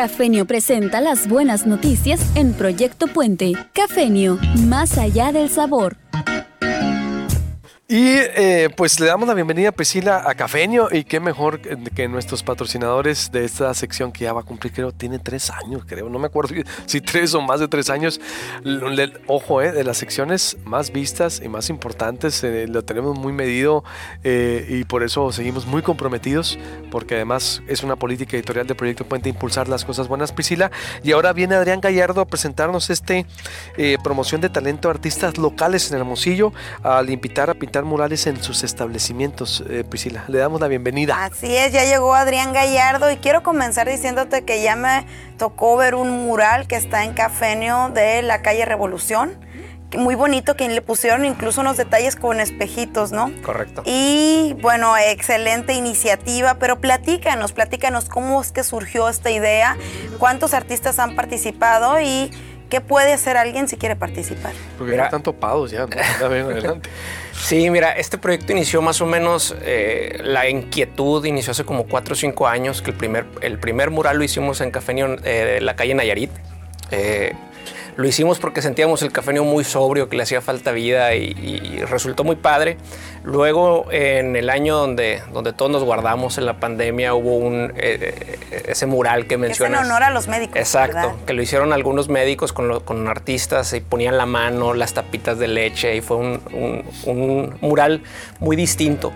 Cafenio presenta las buenas noticias en Proyecto Puente. Cafenio, más allá del sabor. Y eh, pues le damos la bienvenida a Priscila a Cafeño y qué mejor que nuestros patrocinadores de esta sección que ya va a cumplir, creo, tiene tres años, creo, no me acuerdo si tres o más de tres años. Ojo, eh, de las secciones más vistas y más importantes, eh, lo tenemos muy medido y por eso seguimos muy comprometidos, porque además es una política editorial de Proyecto Puente impulsar las cosas buenas, Priscila. Y ahora viene Adrián Gallardo a presentarnos este promoción de talento de artistas locales en Hermosillo, al invitar a pintar murales en sus establecimientos, eh, Priscila. Le damos la bienvenida. Así es, ya llegó Adrián Gallardo y quiero comenzar diciéndote que ya me tocó ver un mural que está en Cafenio de la calle Revolución. Muy bonito, que le pusieron incluso unos detalles con espejitos, ¿no? Correcto. Y bueno, excelente iniciativa, pero platícanos, platícanos cómo es que surgió esta idea, cuántos artistas han participado y ¿Qué puede hacer alguien si quiere participar? Porque ya están topados ya, ¿no? ya ven adelante. Sí, mira, este proyecto inició más o menos, eh, la inquietud inició hace como cuatro o cinco años, que el primer, el primer mural lo hicimos en Café eh, la calle Nayarit. Eh, lo hicimos porque sentíamos el café muy sobrio, que le hacía falta vida y, resultó muy padre. Luego, en el año donde, donde todos nos guardamos en la pandemia, hubo un, eh, eh, ese mural que mencionas. Es en honor a los médicos. Exacto, que lo hicieron algunos médicos con, con, artistas y ponían la mano, las tapitas de leche y fue un, un, mural muy distinto.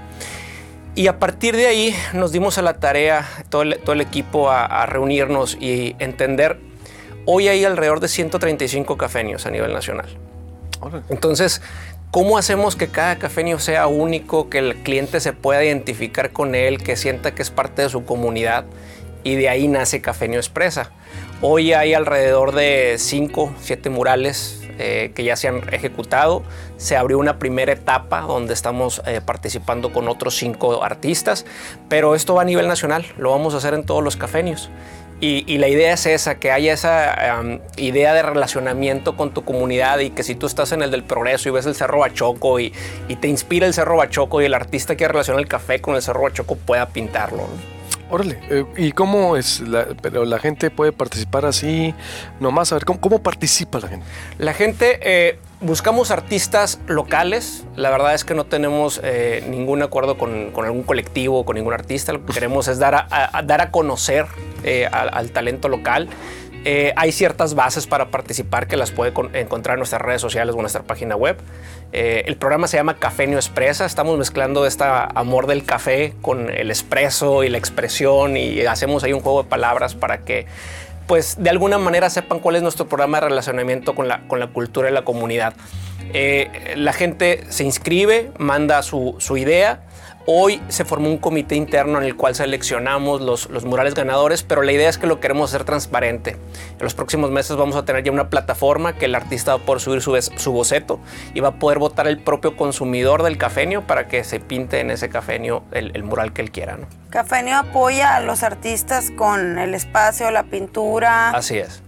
Y a partir de ahí nos dimos a la tarea, todo el, todo el equipo, a, a reunirnos y entender Hoy hay alrededor de 135 cafenios a nivel nacional. Entonces, ¿cómo hacemos que cada cafenio sea único, que el cliente se pueda identificar con él, que sienta que es parte de su comunidad? Y de ahí nace Cafenio Expresa. Hoy hay alrededor de 5, 7 murales eh, que ya se han ejecutado. Se abrió una primera etapa donde estamos eh, participando con otros 5 artistas, pero esto va a nivel nacional, lo vamos a hacer en todos los cafenios. Y, la idea es esa, que haya esa idea de relacionamiento con tu comunidad y que si tú estás en el del progreso y ves el Cerro Bachoco y, te inspira el Cerro Bachoco y el artista que relaciona el café con el Cerro Bachoco pueda pintarlo. Órale, eh, ¿y cómo es? La, pero la gente puede participar así, nomás a ver, ¿cómo, participa la gente? La gente, eh, buscamos artistas locales, la verdad es que no tenemos eh, ningún acuerdo con, algún colectivo o con ningún artista, lo que queremos es dar a, dar a conocer al, talento local. hay ciertas bases para participar que las puede encontrar en nuestras redes sociales o en nuestra página web. Eh, el programa se llama Cafenio Expresa. Estamos mezclando este amor del café con el expreso y la expresión y hacemos ahí un juego de palabras para que pues de alguna manera sepan cuál es nuestro programa de relacionamiento con la, con la cultura y la comunidad. Eh, la gente se inscribe, manda su, su idea Hoy se formó un comité interno en el cual seleccionamos los, los, murales ganadores, pero la idea es que lo queremos hacer transparente. En los próximos meses vamos a tener ya una plataforma que el artista va a poder subir su, su boceto y va a poder votar el propio consumidor del cafenio para que se pinte en ese cafenio el, mural que él quiera. ¿no? Cafenio apoya a los artistas con el espacio, la pintura. Así es.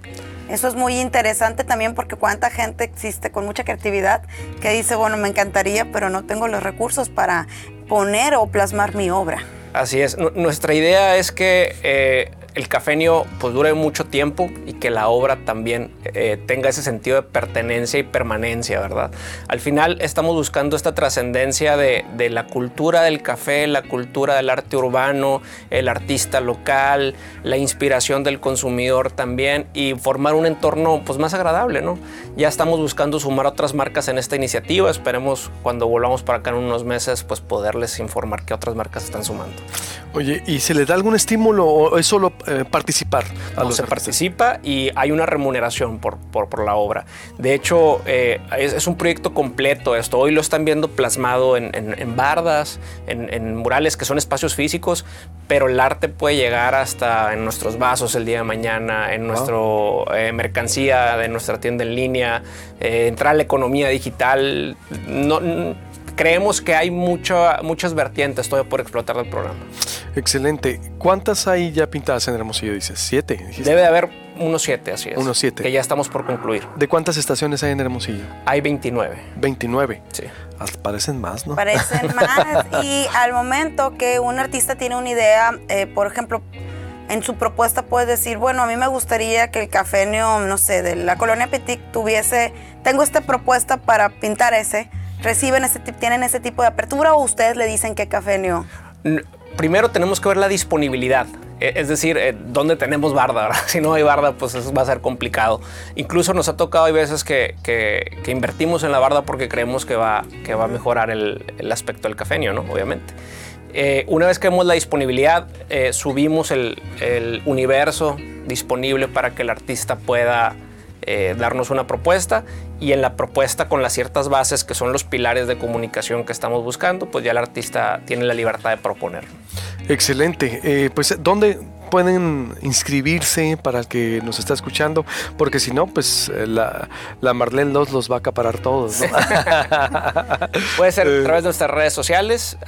Eso es muy interesante también porque cuánta gente existe con mucha creatividad que dice, bueno, me encantaría, pero no tengo los recursos para poner o plasmar mi obra. Así es. nuestra idea es que eh, el cafenio pues dure mucho tiempo y que la obra también eh, tenga ese sentido de pertenencia y permanencia, ¿verdad? Al final estamos buscando esta trascendencia de, la cultura del café, la cultura del arte urbano, el artista local, la inspiración del consumidor también y formar un entorno pues más agradable, ¿no? Ya estamos buscando sumar otras marcas en esta iniciativa, esperemos cuando volvamos para acá en unos meses pues poderles informar que otras marcas están sumando. Oye, ¿y se le da algún estímulo o es solo eh, participar. A se participa y hay una remuneración por, por, la obra. De hecho, eh, es, un proyecto completo esto. Hoy lo están viendo plasmado en, en, bardas, en, murales que son espacios físicos, pero el arte puede llegar hasta en nuestros vasos el día de mañana, en nuestra eh, mercancía de nuestra tienda en línea, entrar a la economía digital. No, creemos que hay muchas vertientes todavía por explotar del programa. Excelente. ¿Cuántas hay ya pintadas en Hermosillo? Dices, siete. Debe de haber unos siete, así es. Unos siete. Que ya estamos por concluir. ¿De cuántas estaciones hay en Hermosillo? Hay 29. 29. Sí. parecen más, ¿no? Parecen más. y al momento que un artista tiene una idea, eh, por ejemplo, en su propuesta puede decir, bueno, a mí me gustaría que el cafenio, no sé, de la colonia Petit tuviese, tengo esta propuesta para pintar ese, reciben ese, tienen ese tipo de apertura o ustedes le dicen qué cafenio? Primero tenemos que ver la disponibilidad. E, es decir, eh, dónde tenemos barda. Si no hay barda, pues va a ser complicado. Incluso nos ha tocado, hay veces que, que, invertimos en la barda porque creemos que va, que va a mejorar el, el aspecto del cafeño, ¿no? Obviamente. Eh, una vez que vemos la disponibilidad, eh, subimos el, el, universo disponible para que el artista pueda darnos una propuesta y en la propuesta con las ciertas bases que son los pilares de comunicación que estamos buscando, pues ya el artista tiene la libertad de proponer. Excelente. Eh, pues, ¿dónde pueden inscribirse para el que nos está escuchando? Porque si no, pues eh, la, la Marlene los, los va a acaparar todos. ¿no? Puede ser a eh. través de nuestras redes sociales.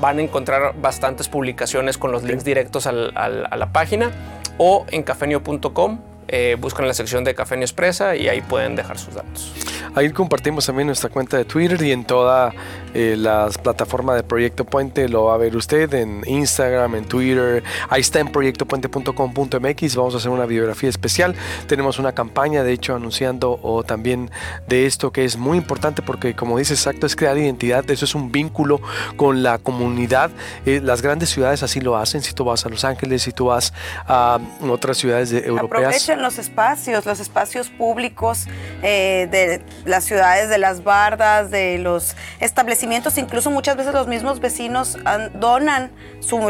van a encontrar bastantes publicaciones con los links directos al, al, a la página o en cafenio.com eh, buscan la sección de Café Expresa y ahí pueden dejar sus datos. Ahí compartimos también nuestra cuenta de Twitter y en toda eh, la plataforma de Proyecto Puente lo va a ver usted en Instagram, en Twitter. Ahí está en proyectopuente.com.mx. Vamos a hacer una biografía especial. Tenemos una campaña, de hecho, anunciando o también de esto que es muy importante porque, como dice exacto, es crear identidad. Eso es un vínculo con la comunidad. Eh, las grandes ciudades así lo hacen. Si tú vas a Los Ángeles, si tú vas a otras ciudades europeas los espacios, los espacios públicos eh, de las ciudades, de las bardas, de los establecimientos, incluso muchas veces los mismos vecinos donan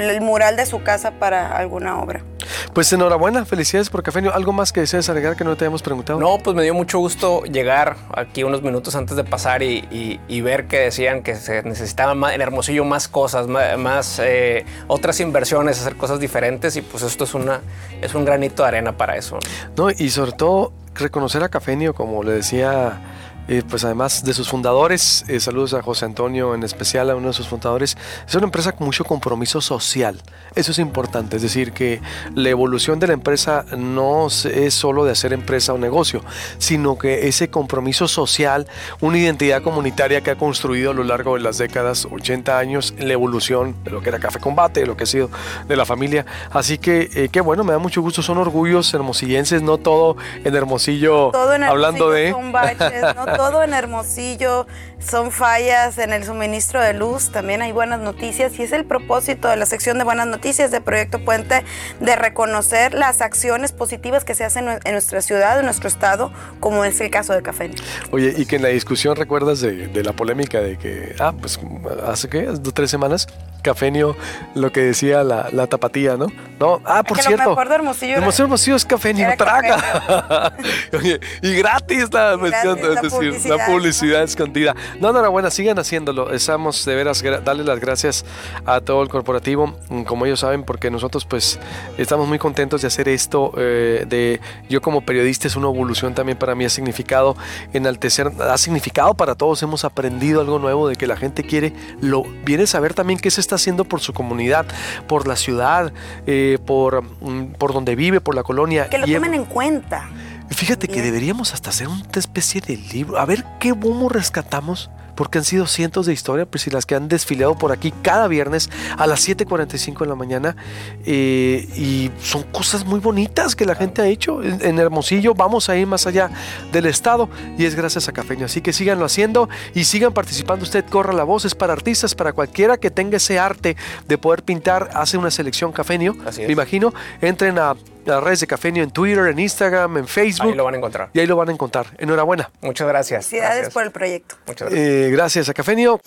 el mural de su casa para alguna obra. Pues enhorabuena, felicidades por Cafenio. ¿Algo más que desees agregar que no te hayamos preguntado? No, pues me dio mucho gusto llegar aquí unos minutos antes de pasar y, ver que decían que se necesitaban en Hermosillo más cosas, más, eh, otras inversiones, hacer cosas diferentes y pues esto es, una, es un granito de arena para eso. No, y sobre todo reconocer a Cafenio, como le decía eh, pues además de sus fundadores, eh, saludos a José Antonio en especial, a uno de sus fundadores, es una empresa con mucho compromiso social. Eso es importante, es decir, que la evolución de la empresa no es solo de hacer empresa o negocio, sino que ese compromiso social, una identidad comunitaria que ha construido a lo largo de las décadas, 80 años, la evolución de lo que era Café Combate, de lo que ha sido de la familia. Así que, eh, qué bueno, me da mucho gusto, son orgullos hermosillenses, no todo en Hermosillo, hablando de... todo en Hermosillo son fallas en el suministro de luz, también hay buenas noticias y es el propósito de la sección de buenas noticias de Proyecto Puente de reconocer las acciones positivas que se hacen en nuestra ciudad, en nuestro estado, como es el caso de Café. Oye, y que en la discusión recuerdas de, la polémica de que, ah, pues hace qué, dos, tres semanas, Cafenio, lo que decía la, tapatía, ¿no? No, ah, por cierto. Lo de Hermosillo. Hermosillo, Hermosillo es Cafenio, traga. Y gratis la, decir, la publicidad escondida. No, enhorabuena, sigan haciéndolo. Estamos de veras, darle las gracias a todo el corporativo, mm, como ellos saben, porque nosotros pues estamos muy contentos de hacer esto. Eh, de Yo como periodista es una evolución también para mí, ha significado enaltecer, ha significado para todos, hemos aprendido algo nuevo de que la gente quiere, lo viene a saber también qué se está haciendo por su comunidad, por la ciudad, eh, por, mm, por donde vive, por la colonia. Que lo tomen en cuenta. Fíjate que deberíamos hasta hacer una especie de libro, a ver qué bomo rescatamos porque han sido cientos de historias, pues, y las que han desfilado por aquí cada viernes a las 7.45 de la mañana. Eh, y son cosas muy bonitas que la gente ha hecho. En, Hermosillo vamos a ir más allá del Estado y es gracias a Cafeño. Así que síganlo haciendo y sigan participando. Usted corra la voz, es para artistas, para cualquiera que tenga ese arte de poder pintar, hace una selección Cafeño. Me imagino. Entren a las redes de Cafenio en Twitter, en Instagram, en Facebook. Ahí lo van a encontrar. Y ahí lo van a encontrar. Enhorabuena. Muchas gracias. Felicidades por el proyecto. Muchas gracias. Eh, gracias a Cafenio.